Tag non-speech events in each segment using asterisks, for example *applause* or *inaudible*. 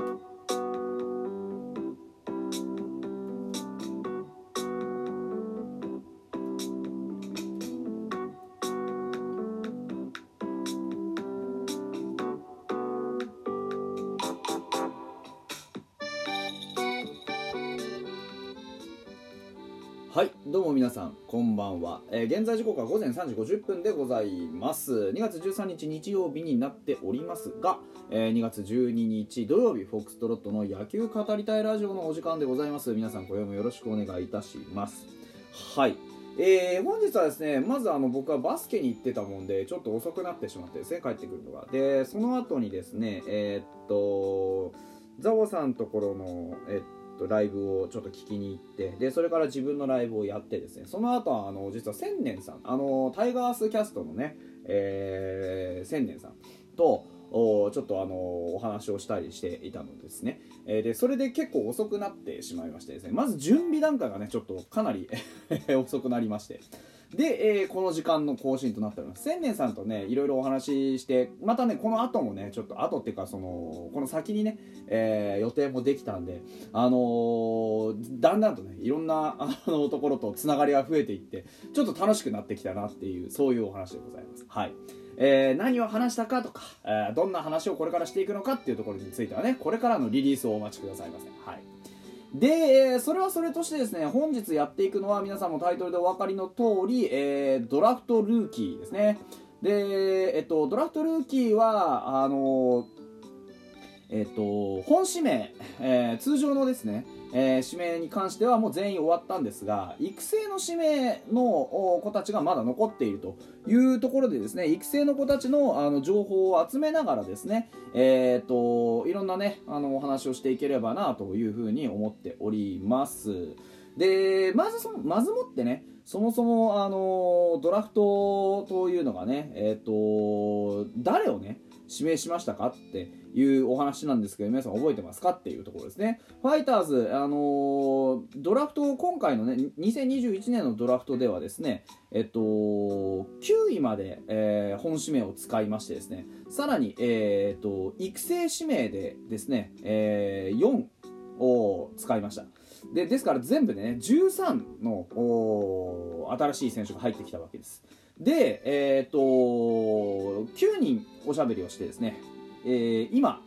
Thank you はいどうも皆さんこんばんは、えー現在時刻は午前3時50分でございます。2月13日日曜日になっておりますが、えー2月12日土曜日フォックストロットの野球語りたいラジオのお時間でございます。皆さん今夜もよろしくお願いいたします。はい。えー本日はですねまずあの僕はバスケに行ってたもんでちょっと遅くなってしまってですね帰ってくるのが。でその後にですねえーっとザオさんところのえっととライブをちょっと聞きに行ってでそれから自分のライブをやってですねその後はあの実は千年さんあのタイガースキャストのね、えー、千年さんとおちょっとあのお話をしたりしていたのですね、えーでそれで結構遅くなってしまいましてですね。まず準備段階がねちょっとかなり *laughs* 遅くなりまして。で、えーこの時間の更新となっております。千年さんとねいろいろお話ししてまたねこの後もねちょっと後っていうかそのこの先にね、えー予定もできたんであのーだんだんとねいろんなあのところとつながりが増えていってちょっと楽しくなってきたなっていうそういうお話でございます。はい。えー何を話したかとか、えーどんな話をこれからしていくのかっていうところについてはねこれからのリリースをお待ちくださいませはい。で、えーそれはそれとしてですね本日やっていくのは皆さんもタイトルでお分かりの通り、えードラフトルーキーですね。で、えっと、ドラフトルーキーはあのえっと、本指名、えー通常のですね、えー指名に関してはもう全員終わったんですが育成の指名の子たちがまだ残っているというところでですね育成の子たちのあの情報を集めながらですね、えー、といろんなねあのお話をしていければなというふうに思っております。でまずそまずもってねそもそもあのドラフトというのがねえっ、と誰をね指名しましたかっていうお話なんですけど皆さん覚えてますかっていうところですね。ファイターズ、あのードラフト今回のね2021年のドラフトではですねえっと9位まで、えー本指名を使いましてですねさらに、えーっと育成指名でですね、えー4を使いました。でですから全部でね13の新しい選手が入ってきたわけです。でえーと9人おしゃべりをしてですね、えー今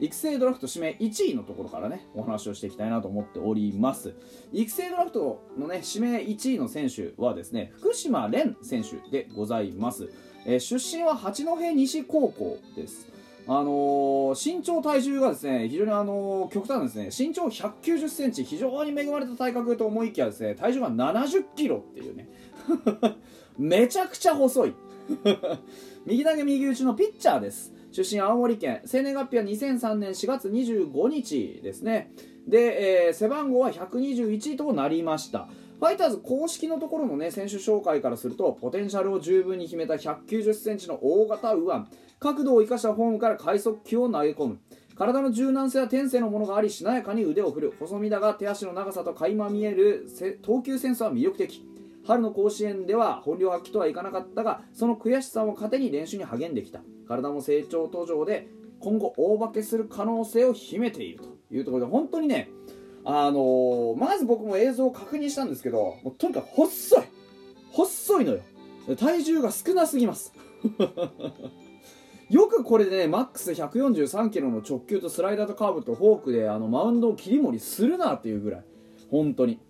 育成ドラフト指名1位のところからねお話をしていきたいなと思っております。育成ドラフトのね指名1位の選手はですね福島蓮選手でございます、えー出身は八戸西高校です。あのー身長体重がですね非常にあのー極端ですね身長1 9 0センチ非常に恵まれた体格と思いきやですね体重が7 0キロっていうね。めちゃくちゃ細い。*laughs* 右投げ右打ちのピッチャーです。出身青森県。生年月日は2003年4月25日ですね。で、えー背番号は121となりました。ファイターズ公式のところのね選手紹介からするとポテンシャルを十分に秘めた1 9 0センチの大型右腕。角度を生かしたフォームから快速球を投げ込む。体の柔軟性や天性のものがありしなやかに腕を振る。細身だが手足の長さと垣間見える投球センスは魅力的。春の甲子園では本領発揮とはいかなかったがその悔しさを糧に練習に励んできた。体も成長途上で今後大化けする可能性を秘めているというところで本当にねあのーまず僕も映像を確認したんですけどもうとにかく細い。細いのよ。体重が少なすぎます。*laughs* よくこれでねマックス143キロの直球とスライダーとカーブとフォークであのマウンドを切り盛りするなっていうぐらい。本当に。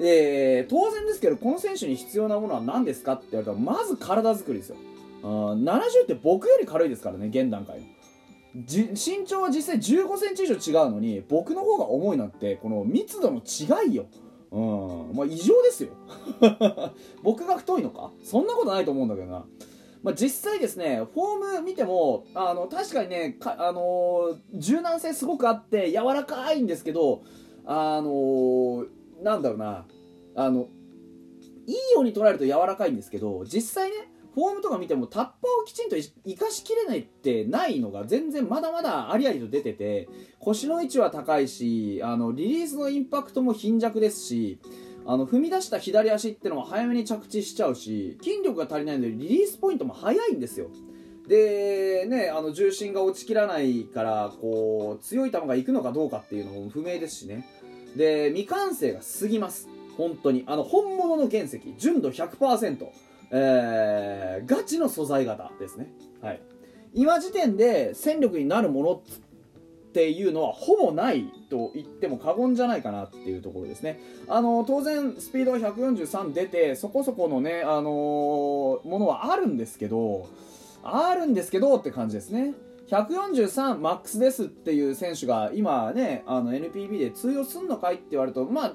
え当然ですけどこの選手に必要なものは何ですかって言われたらまず体作りですよ。あー70って僕より軽いですからね現段階の。身長は実際1 5センチ以上違うのに僕の方が重いなんてこの密度の違いよ。うん。まあ異常ですよ。*laughs* 僕が太いのか？そんなことないと思うんだけどな。まあ、実際ですねフォーム見てもあの確かにねか、あのー柔軟性すごくあって柔らかいんですけどあのーなんだろうな。あのいいように捉えると柔らかいんですけど実際ねフォームとか見てもタッパーをきちんと生かしきれないってないのが全然まだまだありありと出てて腰の位置は高いしあのリリースのインパクトも貧弱ですしあの踏み出した左足ってのは早めに着地しちゃうし筋力が足りないのでリリースポイントも速いんですよ。でねあの重心が落ちきらないからこう強い球がいくのかどうかっていうのも不明ですしね。で未完成が過ぎます。本当に。あの本物の原石純度100%、えー、ガチの素材型ですね。はい。今時点で戦力になるものっていうのはほぼないと言っても過言じゃないかなっていうところですね。あの当然スピードは143出てそこそこのね、あのー、ものはあるんですけどあるんですけどって感じですね。143マックスですっていう選手が今ねあの NPB で通用すんのかいって言われるとまあ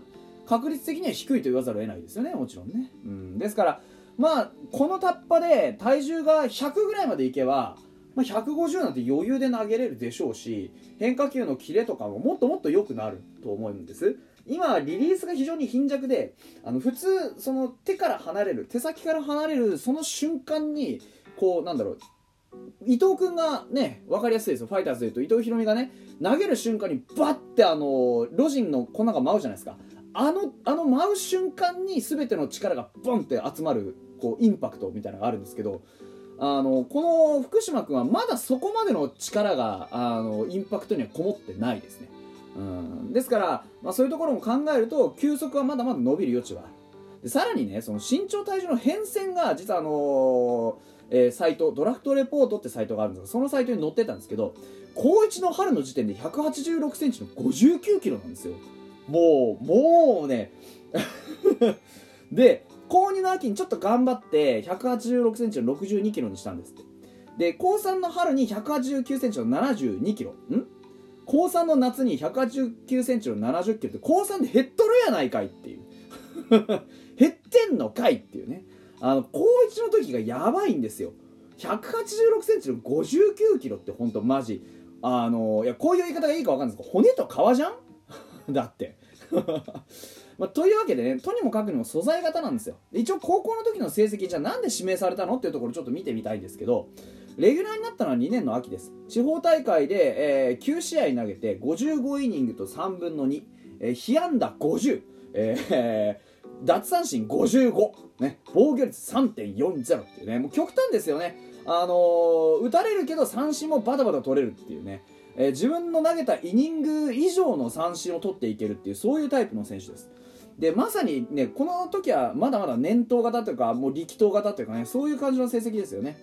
確率的には低いと言わざるを得ないですよねもちろんね、うん、ですからまあこのタッパで体重が100ぐらいまでいけば、まあ、150なんて余裕で投げれるでしょうし変化球のキレとかももっともっと良くなると思うんです。今リリースが非常に貧弱であの普通その手から離れる手先から離れるその瞬間にこうなんだろう伊藤君がね分かりやすいですよ。ファイターズでいうと伊藤大海がね投げる瞬間にバッてあのロジンの粉が舞うじゃないですか。あのあの舞う瞬間に全ての力がボンって集まるこうインパクトみたいなのがあるんですけどあのこの福島君はまだそこまでの力があのインパクトにはこもってないですね、うん、ですから、まあ、そういうところも考えると球速はまだまだ伸びる余地はある。でさらにねその身長体重の変遷が実はあのーえー、サイトドラフトレポートってサイトがあるんですがそのサイトに載ってたんですけど高1の春の時点で1 8 6センチの59キロなんですよ。もうもうね。*laughs* で高2の秋にちょっと頑張って1 8 6センチの62キロにしたんですって。で高3の春に1 8 9センチの72キロ。ん？高3の夏に1 8 9センチの70キロって高3で減っとるやないかいっていう。*laughs* 減ってんのかいっていうね。あの高1の時がやばいんですよ。1 8 6センチの59キロって本当マジ。あのいやこういう言い方がいいか分かんないですけど骨と皮じゃん？*laughs* だって。*laughs* まあ、というわけでねとにもかくにも素材型なんですよ。一応高校の時の成績じゃあなんで指名されたのっていうところちょっと見てみたいんですけどレギュラーになったのは2年の秋です。地方大会で、えー、9試合投げて55イニングと3分の2、えー、被安打50、えー奪三振55、ね、防御率3.40っていうね、もう極端ですよね。あのー、打たれるけど三振もバタバタ取れるっていうね、えー、自分の投げたイニング以上の三振を取っていけるっていう、そういうタイプの選手です。で、まさにね、この時はまだまだ年頭型というか、もう力投型というかね、そういう感じの成績ですよね。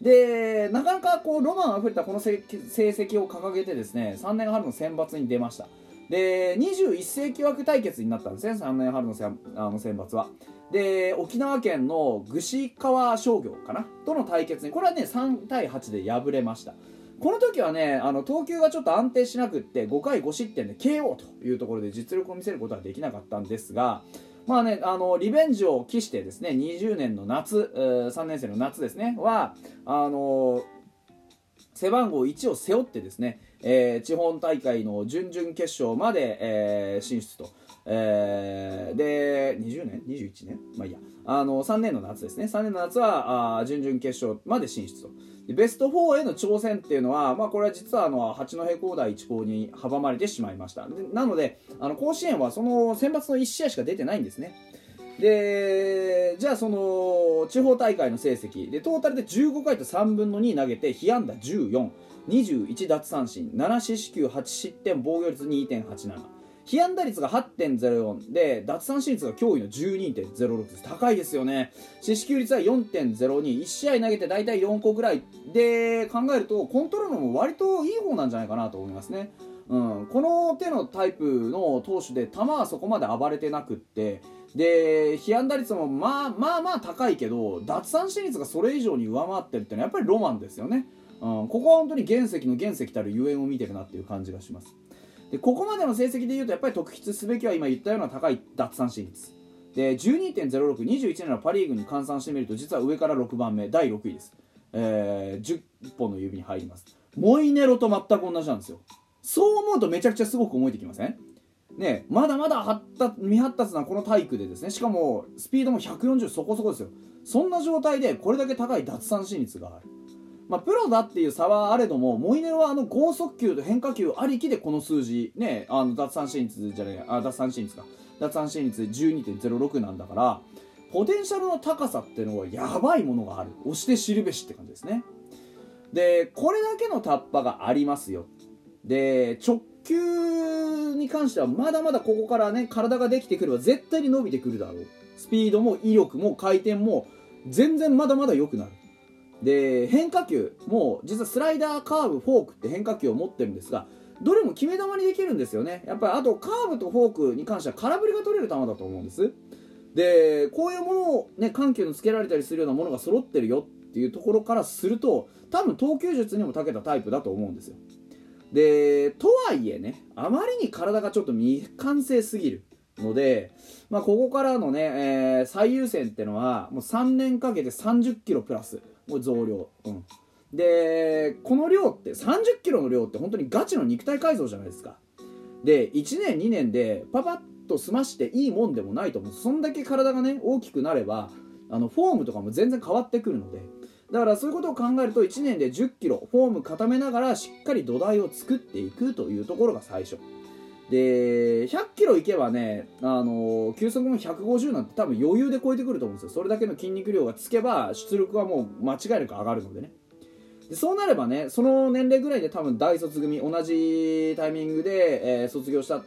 で、なかなかこう、ロマンあふれたこの成績を掲げてですね、3年春の選抜に出ました。で21世紀枠対決になったんですね。3年春のあの選抜は。で沖縄県の串川商業かな？との対決にこれはね3対8で敗れました。この時はねあの投球がちょっと安定しなくって5回5失点で KO というところで実力を見せることはできなかったんですがまあね、あのリベンジを期してですね20年の夏、3年生の夏ですねはあの背番号1を背負ってですね、えー、地方大会の準々決勝まで、えー、進出と、えー、で20年？21年？まあいいや。あの3年の夏ですね。3年の夏はあ準々決勝まで進出と。ベスト4への挑戦っていうのは、まあ、これは実はあの八戸工大一高に阻まれてしまいました。なのであの甲子園はその選抜の1試合しか出てないんですね。でじゃあその地方大会の成績。でトータルで15回と3分の2投げて被安打1421奪三振。7四死球8失点防御率2.87被安打率が8.04で奪三振率が驚異の12.06です。高いですよね。四死球率は4.021試合投げて大体4個ぐらい。で考えるとコントロールも割といい方なんじゃないかなと思いますね。うん、この手のタイプの投手で球はそこまで暴れてなくってで被安打率もまあまあまあ高いけど奪三振率がそれ以上に上回ってるってのはやっぱりロマンですよね、うん、ここは本当に原石の原石たるゆえんを見てるなっていう感じがします。でここまでの成績でいうとやっぱり特筆すべきは今言ったような高い奪三振率。で12.0621年のパ・リーグに換算してみると実は上から6番目第6位です、えー、10本の指に入ります。モイネロと全く同じなんですよ。そう思うとめちゃくちゃすごく思えてきません？ね、まだまだ発達未発達なこの体育でですねしかもスピードも140そこそこですよ。そんな状態でこれだけ高い奪三振率がある、まあ、プロだっていう差はあれどもモイネロはあの剛速球と変化球ありきでこの数字ねあの奪三振率じゃないあ奪三振率か。奪三振率12.06なんだからポテンシャルの高さっていうのはやばいものがある。押して知るべしって感じですね。でこれだけのタッパがありますよ。で直球に関してはまだまだここからね体ができてくれば絶対に伸びてくるだろう。スピードも威力も回転も全然まだまだ良くなる。で変化球も実はスライダーカーブフォークって変化球を持ってるんですがどれも決め球にできるんですよね。やっぱりあとカーブとフォークに関しては空振りが取れる球だと思うんです。でこういうものをね緩急のつけられたりするようなものが揃ってるよっていうところからすると多分投球術にも長けたタイプだと思うんですよ。でとはいえねあまりに体がちょっと未完成すぎるので、まあ、ここからのね、えー、最優先ってのはもう3年かけて3 0キロプラス増量、うん、でこの量って3 0キロの量って本当にガチの肉体改造じゃないですか。で1年2年でパパッと済ましていいもんでもないと思う。そんだけ体がね大きくなればあのフォームとかも全然変わってくるので。だからそういうことを考えると1年で1 0キロフォーム固めながらしっかり土台を作っていくというところが最初。で100キロいけばね、あの球速も150なんて多分余裕で超えてくると思うんですよ。それだけの筋肉量がつけば出力はもう間違いなく上がるのでね。でそうなればねその年齢ぐらいで多分大卒組同じタイミングで、えー、卒業した、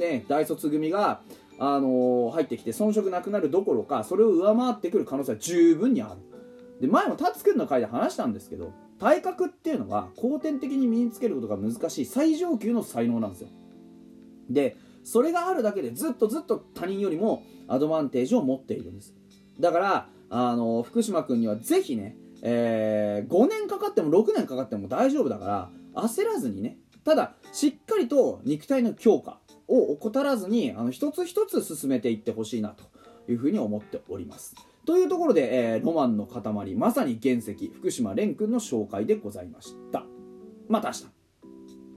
ね、大卒組が、あのー、入ってきて遜色なくなるどころかそれを上回ってくる可能性は十分にある。で前も達くんの回で話したんですけど体格っていうのは後天的に身につけることが難しい最上級の才能なんですよ。でそれがあるだけでずっとずっと他人よりもアドバンテージを持っているんです。だからあの福島君にはぜひねえー、5年かかっても6年かかっても大丈夫だから焦らずにねただしっかりと肉体の強化を怠らずにあの一つ一つ進めていってほしいなというふうに思っております。というところで、えー、ロマンの塊まさに原石福島蓮君の紹介でございました。また明日。